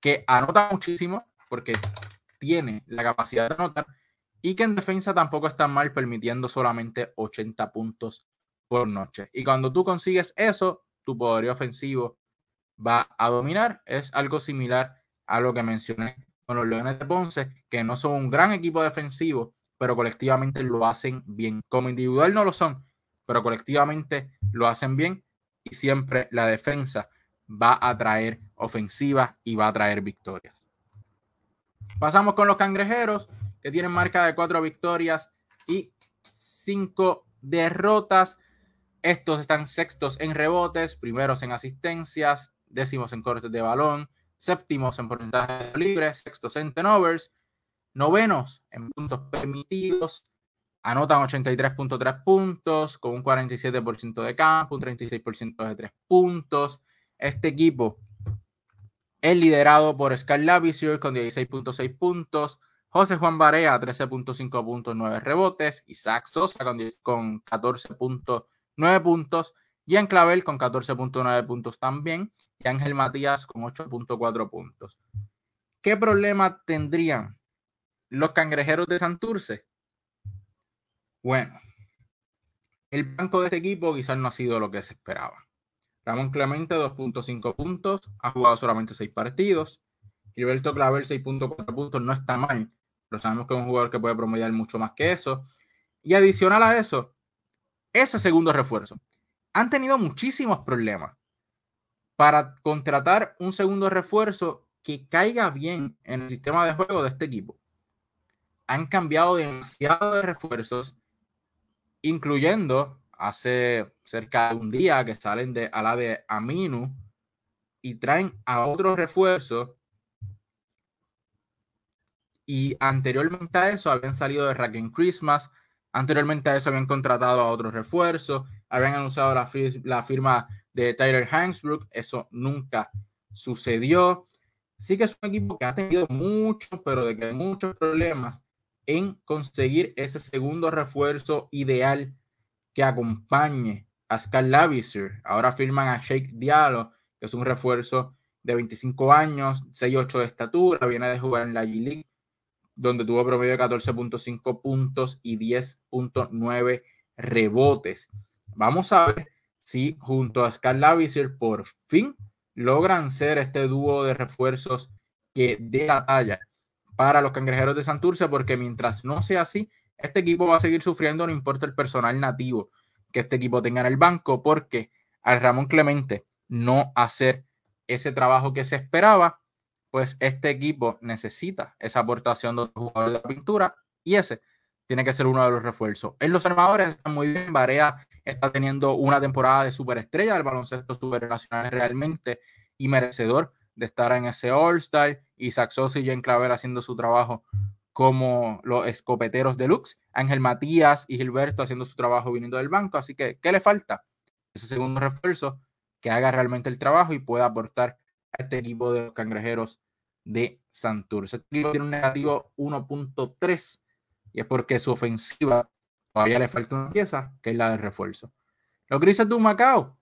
que anota muchísimo porque tiene la capacidad de anotar y que en defensa tampoco está mal permitiendo solamente 80 puntos por noche. Y cuando tú consigues eso, tu poderío ofensivo va a dominar. Es algo similar a lo que mencioné con los Leones de Ponce, que no son un gran equipo defensivo, pero colectivamente lo hacen bien. Como individual no lo son, pero colectivamente lo hacen bien y siempre la defensa va a traer ofensiva y va a traer victorias. Pasamos con los cangrejeros, que tienen marca de cuatro victorias y cinco derrotas. Estos están sextos en rebotes, primeros en asistencias, décimos en cortes de balón, séptimos en porcentaje libre, sextos en turnovers, novenos en puntos permitidos, anotan 83.3 puntos con un 47% de campo, un 36% de 3 puntos. Este equipo es liderado por Scar Lavisier con 16.6 puntos, José Juan Barea 13.5 puntos, 9 rebotes, Isaac Sosa con 14.9 puntos, Ian Clavel con 14.9 puntos también, y Ángel Matías con 8.4 puntos. ¿Qué problema tendrían los cangrejeros de Santurce? Bueno, el banco de este equipo quizás no ha sido lo que se esperaba. Ramón Clemente, 2.5 puntos, ha jugado solamente 6 partidos. Gilberto Claver, 6.4 puntos, no está mal, pero sabemos que es un jugador que puede promediar mucho más que eso. Y adicional a eso, ese segundo refuerzo. Han tenido muchísimos problemas para contratar un segundo refuerzo que caiga bien en el sistema de juego de este equipo. Han cambiado demasiado de refuerzos, incluyendo hace cerca de un día que salen de a de Aminu y traen a otro refuerzo. Y anteriormente a eso habían salido de Rack Christmas. Anteriormente a eso habían contratado a otro refuerzo. Habían anunciado la, la firma de Tyler Hansbrook. Eso nunca sucedió. Sí que es un equipo que ha tenido muchos, pero de que muchos problemas en conseguir ese segundo refuerzo ideal que acompañe a Scar Lavisser. Ahora firman a Shake Diallo, que es un refuerzo de 25 años, 6'8 de estatura, viene de jugar en la G-League, donde tuvo promedio de 14.5 puntos y 10.9 rebotes. Vamos a ver si junto a Lavisser por fin logran ser este dúo de refuerzos que dé la talla para los cangrejeros de Santurce, porque mientras no sea así, este equipo va a seguir sufriendo, no importa el personal nativo que este equipo tenga en el banco, porque al Ramón Clemente no hacer ese trabajo que se esperaba, pues este equipo necesita esa aportación de los jugadores de la pintura y ese tiene que ser uno de los refuerzos. En los armadores están muy bien. Barea está teniendo una temporada de superestrella del baloncesto supernacional realmente y merecedor de estar en ese All-Star. Isaac Sosa y Jen Claver haciendo su trabajo como los escopeteros deluxe. Ángel Matías y Gilberto haciendo su trabajo viniendo del banco. Así que, ¿qué le falta? Ese segundo refuerzo que haga realmente el trabajo y pueda aportar a este equipo de los cangrejeros de Santurce. Este equipo tiene un negativo 1.3 y es porque su ofensiva todavía le falta una pieza, que es la de refuerzo. Los Grises de Macao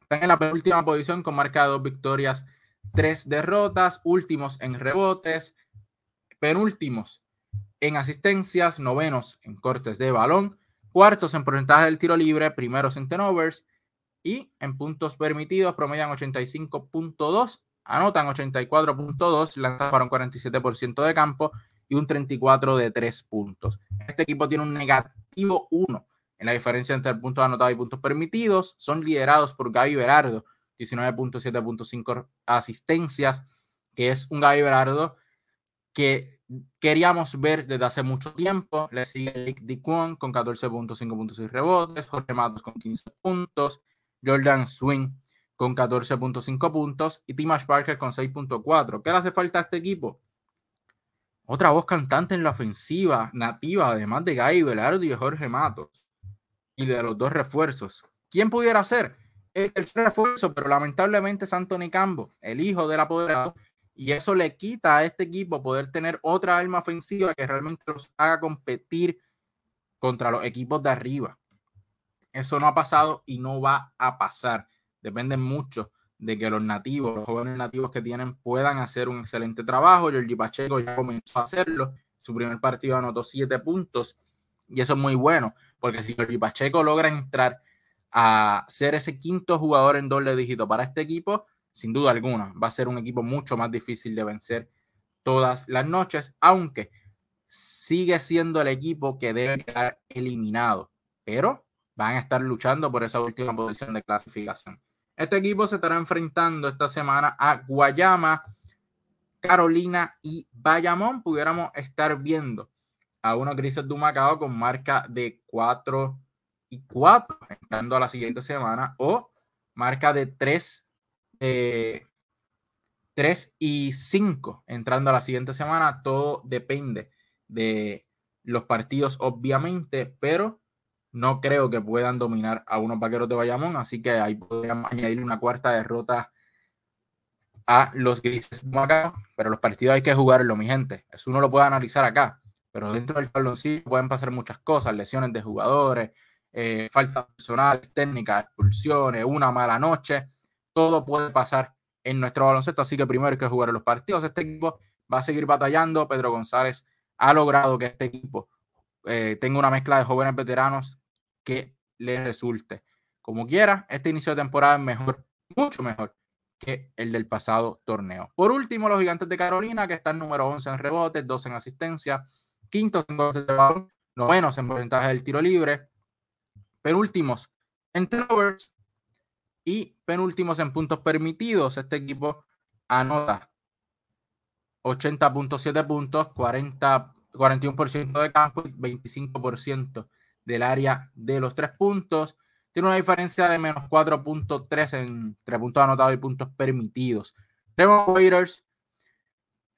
están en la penúltima posición con marca de dos victorias, tres derrotas, últimos en rebotes, penúltimos en asistencias, novenos en cortes de balón, cuartos en porcentaje del tiro libre, primeros en turnovers y en puntos permitidos promedian 85.2, anotan 84.2, lanzan para un 47% de campo y un 34 de 3 puntos. Este equipo tiene un negativo 1 en la diferencia entre puntos anotados y puntos permitidos. Son liderados por Gaby Berardo, 19.7.5 asistencias, que es un Gaby Berardo que queríamos ver desde hace mucho tiempo. Le sigue Nick Diquon con 14.5 puntos y rebotes, Jorge Matos con 15 puntos, Jordan Swing con 14.5 puntos y Timash Parker con 6.4. ¿Qué le hace falta a este equipo? Otra voz cantante en la ofensiva nativa, además de Guy Velardo y Jorge Matos. Y de los dos refuerzos. ¿Quién pudiera ser? El tercer refuerzo, pero lamentablemente es Anthony Cambo, el hijo del apoderado. Y eso le quita a este equipo poder tener otra arma ofensiva que realmente los haga competir contra los equipos de arriba. Eso no ha pasado y no va a pasar. Depende mucho de que los nativos, los jóvenes nativos que tienen, puedan hacer un excelente trabajo. Giorgi Pacheco ya comenzó a hacerlo. Su primer partido anotó siete puntos. Y eso es muy bueno, porque si Giorgi Pacheco logra entrar a ser ese quinto jugador en doble dígito para este equipo, sin duda alguna, va a ser un equipo mucho más difícil de vencer todas las noches, aunque sigue siendo el equipo que debe quedar eliminado, pero van a estar luchando por esa última posición de clasificación. Este equipo se estará enfrentando esta semana a Guayama, Carolina y Bayamón. Pudiéramos estar viendo a unos grises de Macao con marca de 4 y 4 entrando a la siguiente semana o marca de 3, 3 eh, y 5 entrando a la siguiente semana. Todo depende de los partidos, obviamente, pero no creo que puedan dominar a unos vaqueros de Bayamón, así que ahí podríamos añadir una cuarta derrota a los grises pero los partidos hay que jugarlo, mi gente. Eso uno lo puede analizar acá, pero dentro del saloncillo pueden pasar muchas cosas, lesiones de jugadores, eh, faltas personales, técnicas, expulsiones, una mala noche, todo puede pasar en nuestro baloncesto, así que primero hay que jugar los partidos. Este equipo va a seguir batallando, Pedro González ha logrado que este equipo eh, tenga una mezcla de jóvenes veteranos que les resulte. Como quiera, este inicio de temporada es mejor, mucho mejor que el del pasado torneo. Por último, los gigantes de Carolina, que están número 11 en rebotes, 12 en asistencia, quintos en goles de balón, novenos en porcentaje del tiro libre, penúltimos en turnovers y penúltimos en puntos permitidos. Este equipo anota 80.7 puntos, 40, 41% de campo y 25% del área de los tres puntos. Tiene una diferencia de menos 4.3 entre puntos anotados y puntos permitidos. Trevor Waiters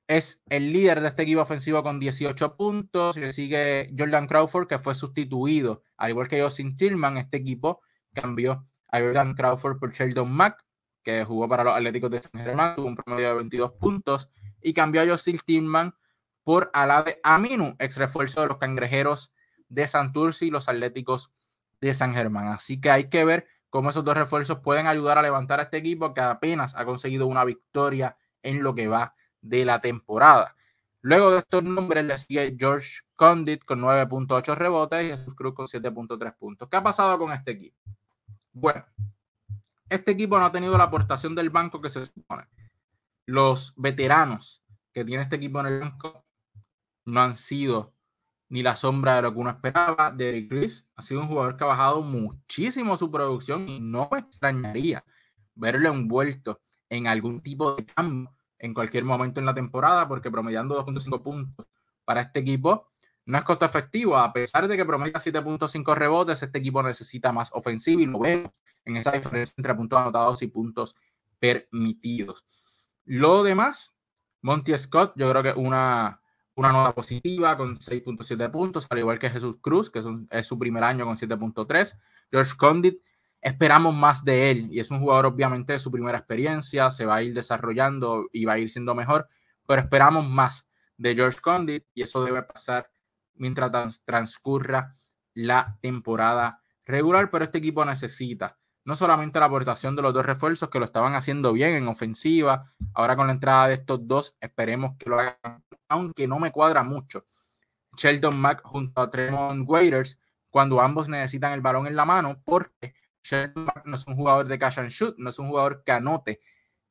es el líder de este equipo ofensivo con 18 puntos. Le sigue Jordan Crawford, que fue sustituido, al igual que Justin Tillman. Este equipo cambió a Jordan Crawford por Sheldon Mack, que jugó para los Atléticos de San Germán, tuvo un promedio de 22 puntos. Y cambió a Justin Tillman por Alade Aminu, ex refuerzo de los cangrejeros de Santurce y los Atléticos de San Germán. Así que hay que ver cómo esos dos refuerzos pueden ayudar a levantar a este equipo que apenas ha conseguido una victoria en lo que va de la temporada. Luego de estos nombres le sigue George Condit con 9.8 rebotes y Jesús Cruz con 7.3 puntos. ¿Qué ha pasado con este equipo? Bueno, este equipo no ha tenido la aportación del banco que se supone. Los veteranos que tiene este equipo en el banco no han sido ni la sombra de lo que uno esperaba. Derrick Chris ha sido un jugador que ha bajado muchísimo su producción y no me extrañaría verlo envuelto en algún tipo de cambio en cualquier momento en la temporada, porque promediando 2.5 puntos para este equipo no es costo efectivo, a pesar de que promedia 7.5 rebotes, este equipo necesita más ofensivo y lo vemos en esa diferencia entre puntos anotados y puntos permitidos. Lo demás, Monty Scott, yo creo que una, una nota positiva con 6.7 puntos, al igual que Jesús Cruz, que es, es su primer año con 7.3. George Condit esperamos más de él y es un jugador obviamente de su primera experiencia, se va a ir desarrollando y va a ir siendo mejor, pero esperamos más de George Condit y eso debe pasar mientras transcurra la temporada regular, pero este equipo necesita no solamente la aportación de los dos refuerzos que lo estaban haciendo bien en ofensiva, ahora con la entrada de estos dos esperemos que lo hagan, aunque no me cuadra mucho. Sheldon Mack junto a Tremont Waiters cuando ambos necesitan el balón en la mano porque no es un jugador de cash and shoot, no es un jugador que anote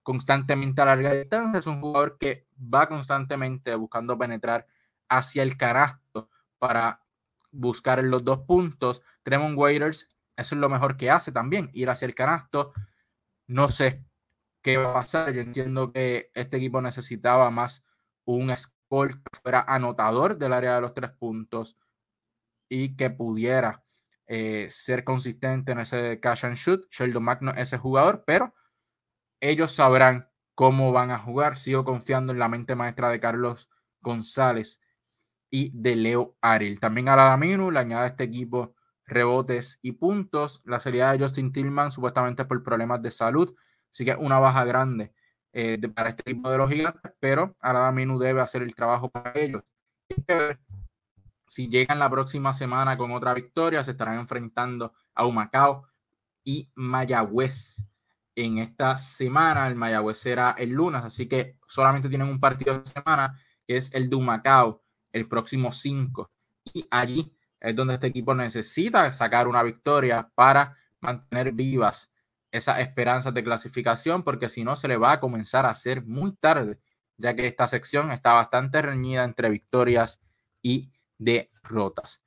constantemente a larga distancia, es un jugador que va constantemente buscando penetrar hacia el canasto para buscar los dos puntos. Tremont Waiters, eso es lo mejor que hace también, ir hacia el canasto. No sé qué va a pasar. Yo entiendo que este equipo necesitaba más un score que fuera anotador del área de los tres puntos y que pudiera eh, ser consistente en ese cash and shoot. Sheldon Magno es ese jugador, pero ellos sabrán cómo van a jugar. Sigo confiando en la mente maestra de Carlos González y de Leo Ariel. También a la Daminu le añade este equipo rebotes y puntos. La serie de Justin Tillman, supuestamente por problemas de salud. Así que una baja grande eh, para este equipo de los gigantes, pero Daminu debe hacer el trabajo para ellos. Si llegan la próxima semana con otra victoria, se estarán enfrentando a Humacao y Mayagüez. En esta semana, el Mayagüez será el lunes, así que solamente tienen un partido de semana, que es el de Humacao, el próximo 5. Y allí es donde este equipo necesita sacar una victoria para mantener vivas esas esperanzas de clasificación, porque si no se le va a comenzar a hacer muy tarde, ya que esta sección está bastante reñida entre victorias y derrotas.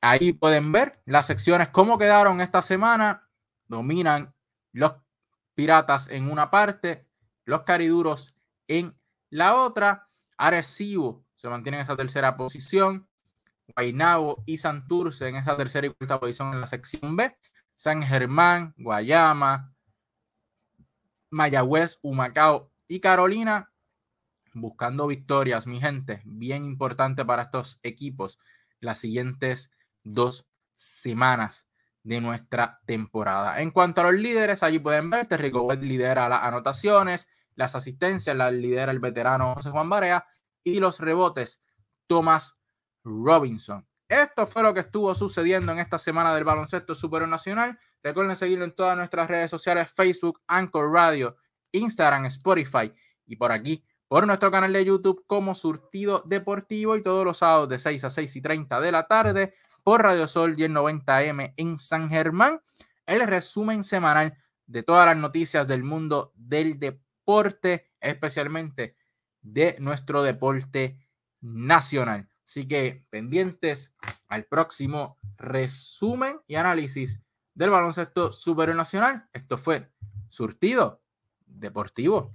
Ahí pueden ver las secciones, cómo quedaron esta semana. Dominan los Piratas en una parte, los Cariduros en la otra. Arecibo se mantiene en esa tercera posición. Guaynabo y Santurce en esa tercera y cuarta posición en la sección B. San Germán, Guayama, Mayagüez, Humacao y Carolina buscando victorias, mi gente, bien importante para estos equipos las siguientes dos semanas de nuestra temporada. En cuanto a los líderes, allí pueden ver, Terrico lidera las anotaciones, las asistencias, las lidera el veterano José Juan Barea y los rebotes, Thomas Robinson. Esto fue lo que estuvo sucediendo en esta semana del baloncesto superior nacional. Recuerden seguirlo en todas nuestras redes sociales, Facebook, Anchor Radio, Instagram, Spotify y por aquí por nuestro canal de YouTube como Surtido Deportivo y todos los sábados de 6 a 6 y 30 de la tarde por Radio Sol 1090M en San Germán. El resumen semanal de todas las noticias del mundo del deporte, especialmente de nuestro deporte nacional. Así que pendientes al próximo resumen y análisis del baloncesto superior nacional. Esto fue Surtido Deportivo.